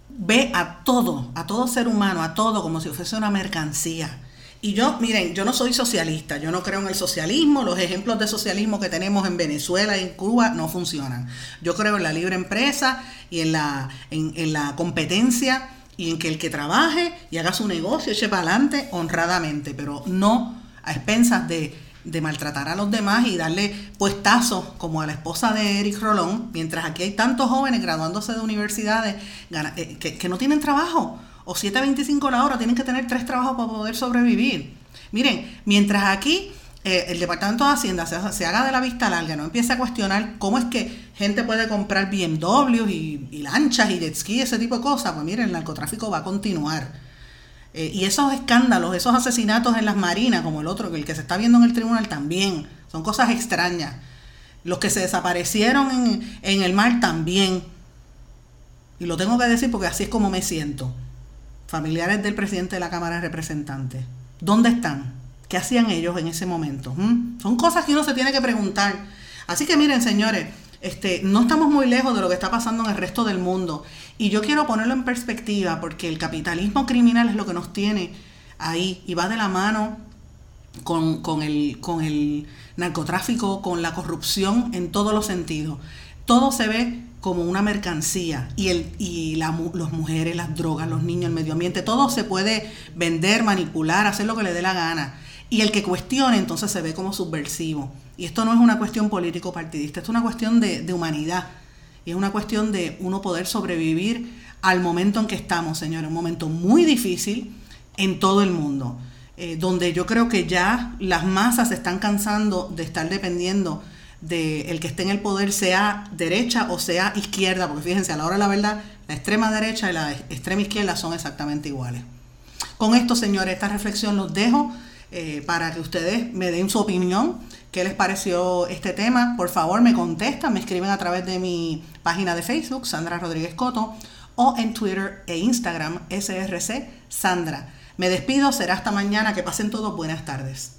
S2: ve a todo, a todo ser humano, a todo como si fuese una mercancía. Y yo, miren, yo no soy socialista, yo no creo en el socialismo, los ejemplos de socialismo que tenemos en Venezuela y en Cuba no funcionan. Yo creo en la libre empresa y en la, en, en la competencia y en que el que trabaje y haga su negocio eche para adelante honradamente, pero no a expensas de, maltratar a los demás y darle puestazos como a la esposa de Eric Rolón, mientras aquí hay tantos jóvenes graduándose de universidades eh, que, que no tienen trabajo, o 7.25 la hora, tienen que tener tres trabajos para poder sobrevivir. Miren, mientras aquí eh, el Departamento de Hacienda se, haga de la vista larga, no empiece a cuestionar cómo es que gente puede comprar BMW y, y lanchas y jet ski, ese tipo de cosas, pues miren, el narcotráfico va a continuar. Eh, y esos escándalos, esos asesinatos en las marinas, como el otro, el que se está viendo en el tribunal también, son cosas extrañas. Los que se desaparecieron en, en el mar también. Y lo tengo que decir porque así es como me siento. Familiares del presidente de la Cámara de Representantes. ¿Dónde están? ¿Qué hacían ellos en ese momento? ¿Mm? Son cosas que uno se tiene que preguntar. Así que miren, señores, este, no estamos muy lejos de lo que está pasando en el resto del mundo. Y yo quiero ponerlo en perspectiva porque el capitalismo criminal es lo que nos tiene ahí y va de la mano con, el, con el narcotráfico, con la corrupción en todos los sentidos. Todo se ve como una mercancía y, el, y las mujeres, las drogas, los niños, el medio ambiente, todo se puede vender, manipular, hacer lo que le dé la gana. Y el que cuestione entonces se ve como subversivo. Y esto no es una cuestión político-partidista, es una cuestión de, humanidad. Y es una cuestión de uno poder sobrevivir al momento en que estamos, señores. Un momento muy difícil en todo el mundo. Eh, donde yo creo que ya las masas se están cansando de estar dependiendo de el que esté en el poder, sea derecha o sea izquierda, porque fíjense, a la hora de la verdad, la extrema derecha y la extrema izquierda son exactamente iguales. Con esto, señores, esta reflexión los dejo. Eh, para que ustedes me den su opinión, qué les pareció este tema. Por favor, me contestan, me escriben a través de mi página de Facebook, Sandra Rodríguez Coto, o en Twitter e Instagram, SRC Sandra. Me despido, será hasta mañana, que pasen todos buenas tardes.